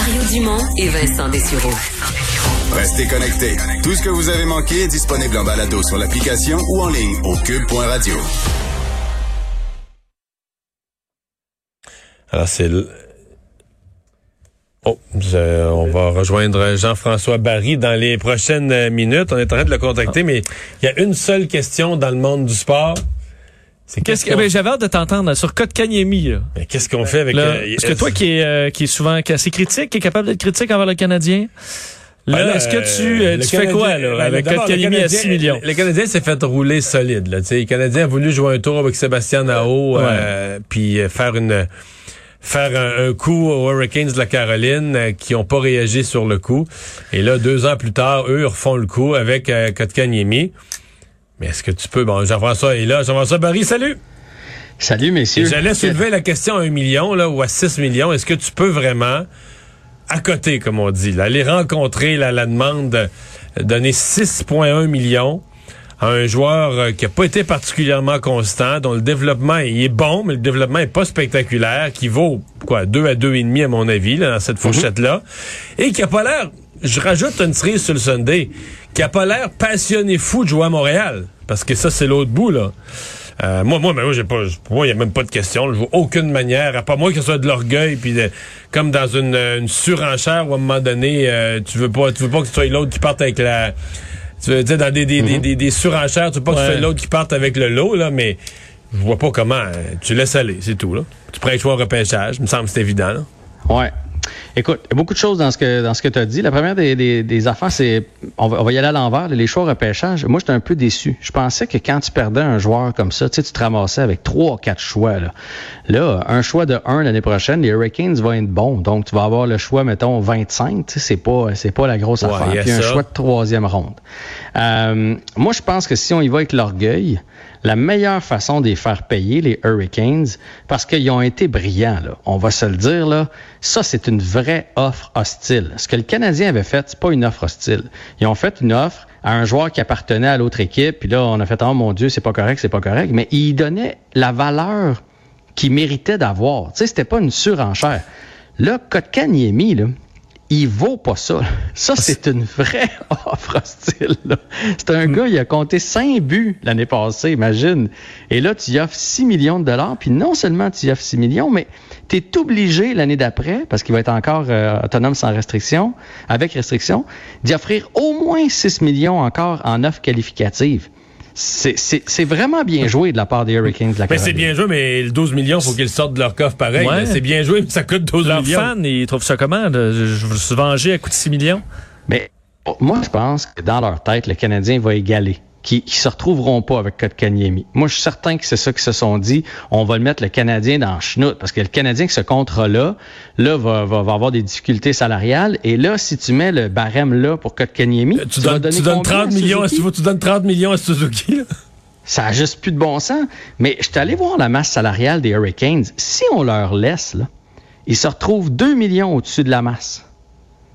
Mario Dumont et Vincent Dessureau. Restez connectés. Tout ce que vous avez manqué est disponible en balado sur l'application ou en ligne au cube.radio. Alors, c'est... le- Oh, je- on va rejoindre Jean-François Barry dans les prochaines minutes. On est en train de le contacter, mais il y a une seule question dans le monde du sport. Qu'est-ce qu'est-ce que ben, j'avais hâte de t'entendre sur là. mais qu'est-ce qu'on fait avec... Là, euh, parce que toi qui est euh, qui est souvent qui est assez critique, qui est capable d'être critique envers le Canadien. Là, Ben là, est-ce que tu, euh, euh, le tu fais quoi là ben, avec d'abord, le Kotkaniemi à Canadien- 6 millions? Le Canadien s'est fait rouler solide. Là, tu sais. le Canadien a voulu jouer un tour avec Sébastien Nao, euh, puis euh, faire une faire un, un coup aux Hurricanes de la Caroline euh, qui ont pas réagi sur le coup. Et là, deux ans plus tard, eux refont le coup avec euh, Kotkaniemi. Mais est-ce que tu peux... Bon, Jean-François est là. Jean-François Barry, salut! Salut, messieurs. J'allais soulever la question à un million là, ou à 6 millions. Est-ce que tu peux vraiment, à côté, comme on dit, là, aller rencontrer là, la demande de donner 6,1 millions à un joueur euh, qui a pas été particulièrement constant, dont le développement il est bon, mais le développement est pas spectaculaire, qui vaut quoi 2 à 2,5 à mon avis, là, dans cette fourchette-là, et qui a pas l'air, je rajoute une cerise sur le Sunday, qui a pas l'air passionné fou de jouer à Montréal. Parce que ça, c'est l'autre bout, là. Euh, moi, moi, ben, moi, j'ai pas, pour moi, il y a même pas de question. Je vois aucune manière, à part moi que ce soit de l'orgueil, puis de- comme dans une, une surenchère où à un moment donné, euh, tu veux pas, tu veux pas que ce soit l'autre qui parte avec la, tu veux, sais, dans des, des, des, des, des surenchères, tu veux pas que ce soit l'autre qui parte avec le lot, là, mais je vois pas comment. euh, tu laisses aller, c'est tout, là. Tu prends le choix au repêchage, me semble que c'est évident, là. Ouais. Écoute, il y a beaucoup de choses dans ce que dans ce que tu as dit. La première des, des, des affaires, c'est on va, on va y aller à l'envers, les choix au repêchage. Moi, j'étais un peu déçu. Je pensais que quand tu perdais un joueur comme ça, tu sais, tu te ramassais avec trois, quatre choix. Là, là un choix de 1 l'année prochaine, les Hurricanes vont être bons. Donc, tu vas avoir le choix, mettons, 25. Tu sais, c'est pas, c'est pas la grosse Ouais, affaire. Puis un ça. choix de troisième ronde. Euh, moi, je pense que si on y va avec l'orgueil, la meilleure façon de les faire payer, les Hurricanes, parce qu'ils ont été brillants, là, on va se le dire, là, ça, c'est une vraie offre hostile. Ce que le Canadien avait fait, c'est pas une offre hostile. Ils ont fait une offre à un joueur qui appartenait à l'autre équipe, puis là, on a fait, oh mon Dieu, c'est pas correct, c'est pas correct, mais ils donnaient la valeur qu'il méritait d'avoir. Tu sais, c'était pas une surenchère. Là, Kotkaniemi, là, il vaut pas ça. Ça, c'est une vraie offre hostile. C'est un gars, il a compté 5 buts l'année passée, imagine. Et là, tu y offres 6 millions de dollars, puis non seulement tu y offres 6 millions, mais tu es obligé l'année d'après, parce qu'il va être encore euh, autonome sans restriction, avec restriction, d'y offrir au moins 6 millions encore en offre qualificative. C'est- C'est c'est vraiment bien joué de la part des Hurricanes de la Mais c'est bien joué, mais le 12 millions, faut qu'ils sortent de leur coffre pareil. Ouais. C'est bien joué, mais ça coûte 12 Leurs millions. fans, ils trouvent ça comment? je veux se venger à coût de 6 millions? Mais oh, moi, je pense que dans leur tête, le Canadien va égaler. Qui, qui se retrouveront pas avec Kotkaniemi. Moi, je suis certain que c'est ça qu'ils se sont dit. On va le mettre le Canadien dans le chenoute. Parce que le Canadien, que ce contrat-là, là, va, va, va avoir des difficultés salariales. Et là, si tu mets le barème là pour Kotkaniemi, Euh, Tu, vas donnes, donner tu donnes combien 30 à millions à Suzuki? Tu donnes 30 millions à Suzuki, là? Ça a juste plus de bon sens. Mais je suis allé voir la masse salariale des Hurricanes. Si on leur laisse, là, ils se retrouvent 2 millions au-dessus de la masse.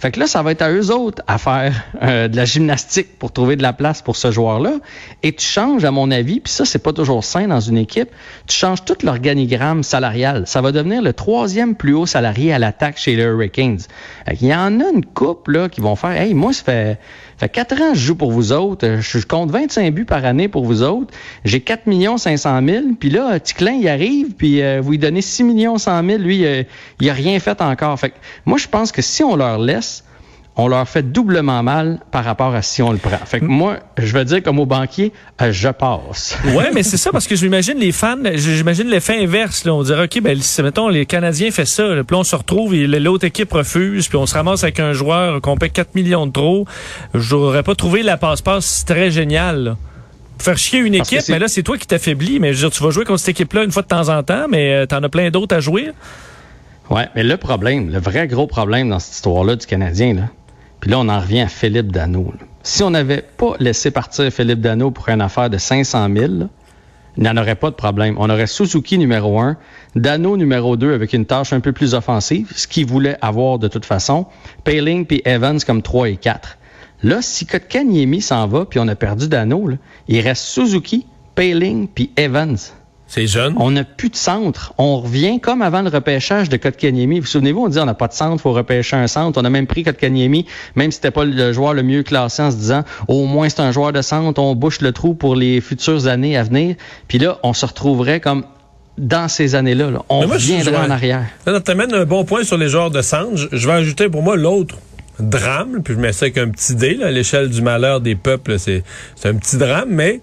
Fait que là, ça va être à eux autres à faire euh, de la gymnastique pour trouver de la place pour ce joueur-là. Et tu changes, à mon avis, puis ça, c'est pas toujours sain dans une équipe, tu changes tout l'organigramme salarial. Ça va devenir le troisième plus haut salarié à l'attaque chez les Hurricanes. Qu'il y en a une couple là, qui vont faire Hey, moi, ça fait, fait 4 ans que je joue pour vous autres. Je, je compte 25 buts par année pour vous autres. J'ai 4 500 000. Puis là, Ticlin, il arrive, puis euh, vous lui donnez 6 100 000. Lui, euh, il a rien fait encore. Fait que moi, je pense que si on leur laisse, on leur fait doublement mal par rapport à si on le prend. Fait que moi, je vais dire comme au banquier, euh, je passe. Ouais, mais c'est ça parce que j'imagine les fans, j'imagine l'effet inverse. Là. On dirait, OK, ben, mettons, les Canadiens fait ça, là, puis on se retrouve et l'autre équipe refuse, puis on se ramasse avec un joueur qu'on paie 4 millions de trop. J'aurais pas trouvé la passe-passe très géniale. là. Faire chier une équipe, mais là, c'est toi qui t'affaiblis. Mais je veux dire, tu vas jouer contre cette équipe-là une fois de temps en temps, mais euh, t'en as plein d'autres à jouer. Ouais, mais le problème, le vrai gros problème dans cette histoire-là du Canadien, là, puis là, on en revient à Philippe Dano. Si on n'avait pas laissé partir Philippe Dano pour une affaire de 500 000, là, il n'y en aurait pas de problème. On aurait Suzuki numéro 1, Dano numéro 2 avec une tâche un peu plus offensive, ce qu'il voulait avoir de toute façon, Paling puis Evans comme 3 et 4. Là, si Kotkaniemi s'en va puis on a perdu Dano, il reste Suzuki, Paling puis Evans. C'est jeune. On n'a plus de centre. On revient comme avant le repêchage de Kotkaniemi. Vous, vous souvenez-vous, on dit on n'a pas de centre, faut repêcher un centre. On a même pris Kotkaniemi, même si c'était pas le joueur le mieux classé en se disant au moins c'est un joueur de centre, on bouche le trou pour les futures années à venir. Puis là, on se retrouverait comme dans ces années-là. là. On reviendrait en arrière. Tu amènes un bon point sur les joueurs de centre. Je, je vais ajouter pour moi l'autre drame, puis je mets ça avec un petit dé, là, à l'échelle du malheur des peuples, c'est un petit drame, mais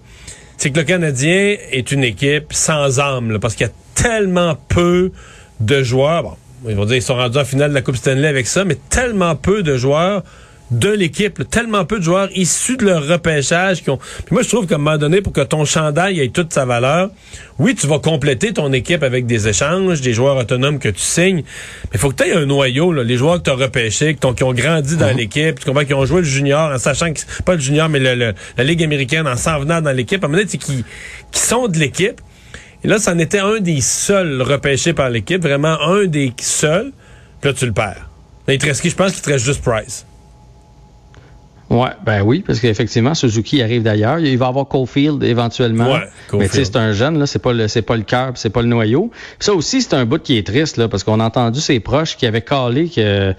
c'est que le Canadien est une équipe sans âme, parce qu'il y a tellement peu de joueurs. Bon, ils vont dire qu'ils sont rendus en finale de la Coupe Stanley avec ça, mais tellement peu de joueurs de l'équipe, tellement peu de joueurs issus de leur repêchage qui ont. Puis moi, je trouve qu'à un moment donné, pour que ton chandail ait toute sa valeur, oui, tu vas compléter ton équipe avec des échanges, des joueurs autonomes que tu signes, mais il faut que tu aies un noyau, là, les joueurs que tu as repêchés, qui, ont grandi dans l'équipe, tu comprends, qui ont joué le junior, en sachant que pas le junior, mais le- le- la Ligue américaine, en s'en venant dans l'équipe, à un moment donné, qui, qui sont de l'équipe. Et là, c'en était un des seuls repêchés par l'équipe, vraiment un des seuls, puis là, tu le perds. Là, il te reste qui? Je pense qu'il te reste juste Price. Ouais, ben oui, parce qu'effectivement, Suzuki arrive d'ailleurs. Il va avoir Caulfield éventuellement. Ouais. Mais tu sais, c'est un jeune, là, c'est pas le, c'est pas le cœur, c'est pas le noyau. Puis ça aussi, c'est un bout qui est triste, là, parce qu'on a entendu ses proches qui avaient calé que,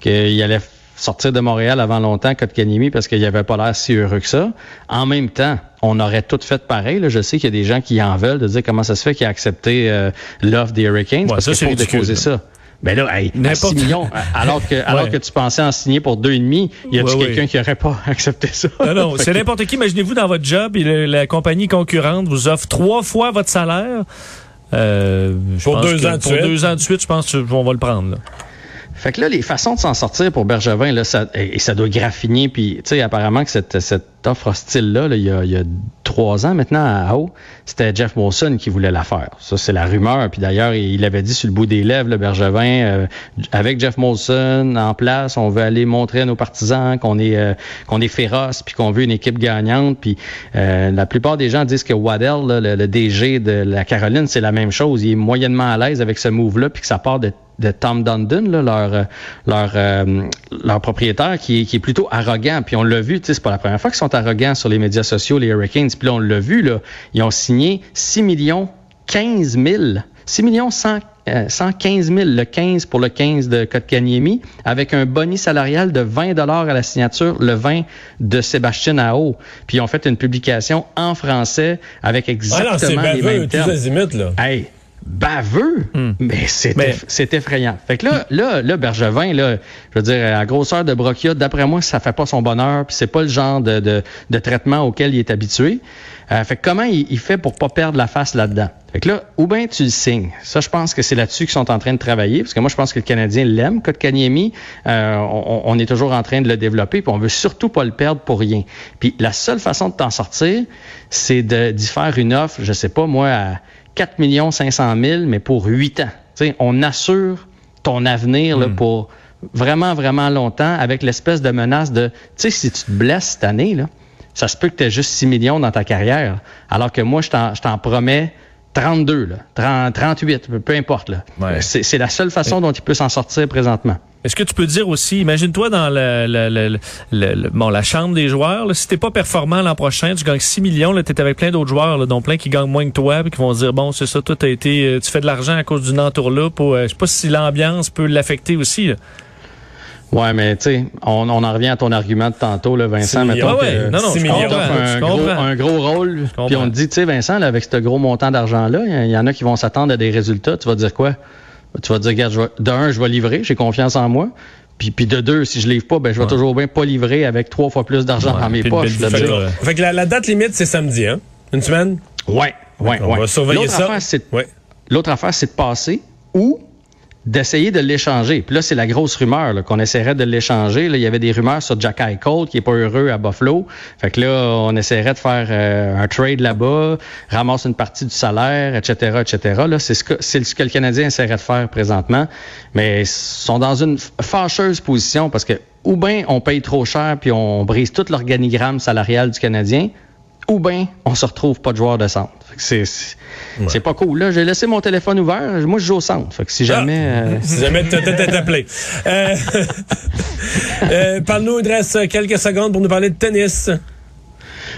qu'il allait sortir de Montréal avant longtemps, Kotkaniemi, parce qu'il avait pas l'air si heureux que ça. En même temps, on aurait tout fait pareil. Là. Je sais qu'il y a des gens qui en veulent, de dire comment ça se fait qu'il a accepté euh, l'offre des Hurricanes, Ouais, parce ça, c'est pour ridicule, déposer là. Ça. Ben là, hey, à N'importe- 6 millions, alors que, alors que tu pensais en signer pour deux et demi, y a-tu Ouais, ouais. quelqu'un qui aurait pas accepté ça? Non, c'est que- n'importe qui. Imaginez-vous dans votre job la compagnie concurrente vous offre trois fois votre salaire. Euh, je Pour pense deux que ans de Pour suite. deux ans de suite, je pense qu'on va le prendre. Là. Fait que là, les façons de s'en sortir pour Bergevin, là, ça, et, et ça doit graffiner. Puis, tu sais, apparemment que cette, cette offre hostile-là, là, il, y a, il y a trois ans maintenant à haut, c'était Jeff Molson qui voulait la faire. Ça, c'est la rumeur. Puis d'ailleurs, il avait dit sur le bout des lèvres, le Bergevin, euh, avec Jeff Molson en place, on veut aller montrer à nos partisans qu'on est euh, qu'on est féroce, puis qu'on veut une équipe gagnante. Puis euh, la plupart des gens disent que Waddell, le, le DG de la Caroline, c'est la même chose. Il est moyennement à l'aise avec ce move-là, puis que ça part de de Tom Dundon, là, leur, euh, leur, euh, leur propriétaire, qui est, qui est plutôt arrogant. Puis on l'a vu, c'est pas la première fois qu'ils sont arrogants sur les médias sociaux, les Hurricanes. Puis là, on l'a vu, là, ils ont signé 6 millions 15 000, 6 millions 100, euh, 115 000, le 15 pour le 15 de Kotkaniemi, avec un boni salarial de 20 dollars à la signature, le 20 de Sébastien Ao. Puis ils ont fait une publication en français avec Ah exactement non, c'est les mêmes tous termes. azimuts, là. Hey, baveux, mais c'est Mais- eff- c'est effrayant. Fait que là, là, là, Bergevin, là, je veux dire, à grosseur de brochia, d'après moi, ça fait pas son bonheur, puis c'est pas le genre de, de, de traitement auquel il est habitué. Euh, fait que comment il, il fait pour pas perdre la face là-dedans? Fait que là, ou bien tu le signes. Ça, je pense que c'est là-dessus qu'ils sont en train de travailler, parce que moi, je pense que le Canadien l'aime, Kotkaniemi. Euh, on, on est toujours en train de le développer, puis on veut surtout pas le perdre pour rien. Puis la seule façon de t'en sortir, c'est de- d'y faire une offre, je sais pas, moi, à 4 500 000, mais pour 8 ans. Tu sais, on assure ton avenir là, pour vraiment, vraiment longtemps avec l'espèce de menace de, tu sais, si tu te blesses cette année, là, ça se peut que tu aies juste 6 millions dans ta carrière, alors que moi, je t'en je t'en promets 32, là, 30, 38, peu- peu importe. là. Ouais. C'est c'est la seule façon dont il peut s'en sortir présentement. Est-ce que tu peux dire aussi, imagine-toi dans le- le- bon, la chambre des joueurs, là, si t'es pas performant l'an prochain, tu gagnes 6 millions, tu es avec plein d'autres joueurs, là, dont plein qui gagnent moins que toi, puis qui vont se dire, bon, c'est ça, toi, t'as été, euh, tu fais de l'argent à cause d'une entourloupe, ou euh, je sais pas si l'ambiance peut l'affecter aussi. là. Ouais, mais tu sais, on, on en revient à ton argument de tantôt, là, Vincent. Mettons. Ah ouais, que- non, non, six je millions. comprends, t'offres je un gros, comprends. un gros rôle, puis on te dit, tu sais, Vincent, là, avec ce gros montant d'argent-là, il y, y en a qui vont s'attendre à des résultats. Tu vas dire quoi? Tu vas dire, regarde, je vais- de un, je vais livrer, j'ai confiance en moi. Puis, puis de deux, si je livre pas, ben, je vais toujours bien pas livrer avec trois fois plus d'argent Ouais, dans mes poches. Fait fait que la, la date limite, c'est samedi, hein? Une semaine? Ouais, ouais, On ouais. va surveiller L'autre ça. affaire, c'est Ouais. L'autre affaire, c'est de passer ou d'essayer de l'échanger. Puis là, c'est la grosse rumeur qu'on essaierait de l'échanger. Il y avait des rumeurs sur Jack Eichel qui est pas heureux à Buffalo. Fait que là, on essaierait de faire euh, un trade là-bas, ramasse une partie du salaire, etc., etc. Là, c'est ce que c'est ce que le Canadien essaierait de faire présentement. Mais ils sont dans une fâcheuse position parce que ou bien on paye trop cher puis on brise tout l'organigramme salarial du Canadien, ou bien on se retrouve pas de joueur de centre. Fait que c'est c'est c'est pas cool. Là, j'ai laissé mon téléphone ouvert. Moi, je joue au centre. Fait que si jamais. euh, Si jamais tu appelé. Euh, euh, Parle-nous, il te reste quelques secondes pour nous parler de tennis.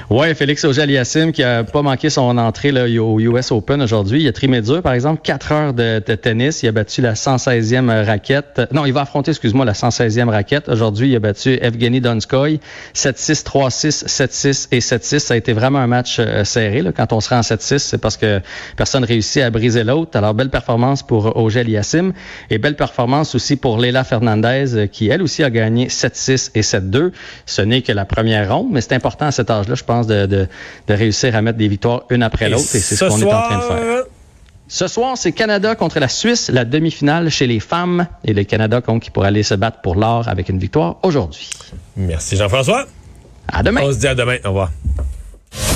Ouais, Félix Auger-Aliassime qui a pas manqué son entrée là, au US Open aujourd'hui. Il a trimé dur, par exemple, 4 heures de, tennis. Il a battu la 116e raquette. Non, il va affronter, excuse-moi, la 116e raquette. Aujourd'hui, il a battu Evgeny Donskoy. 7-6, 3-6, 7-6 et 7-6. Ça a été vraiment un match euh, serré. Là. Quand on se rend en 7-6, c'est parce que personne réussit à briser l'autre. Alors, belle performance pour Auger-Aliassime et belle performance aussi pour Leila Fernandez euh, qui, elle aussi, a gagné 7-6 et 7-2. Ce n'est que la première ronde, mais c'est important à cet âge-là, je pense de, réussir à mettre des victoires une après l'autre. Et, c'est ce, qu'on est en train de faire. Ce soir, c'est Canada contre la Suisse, la demi-finale chez les femmes. Et le Canada compte qui pourrait aller se battre pour l'or avec une victoire aujourd'hui. Merci Jean-François. À demain. On se dit à demain. Au revoir.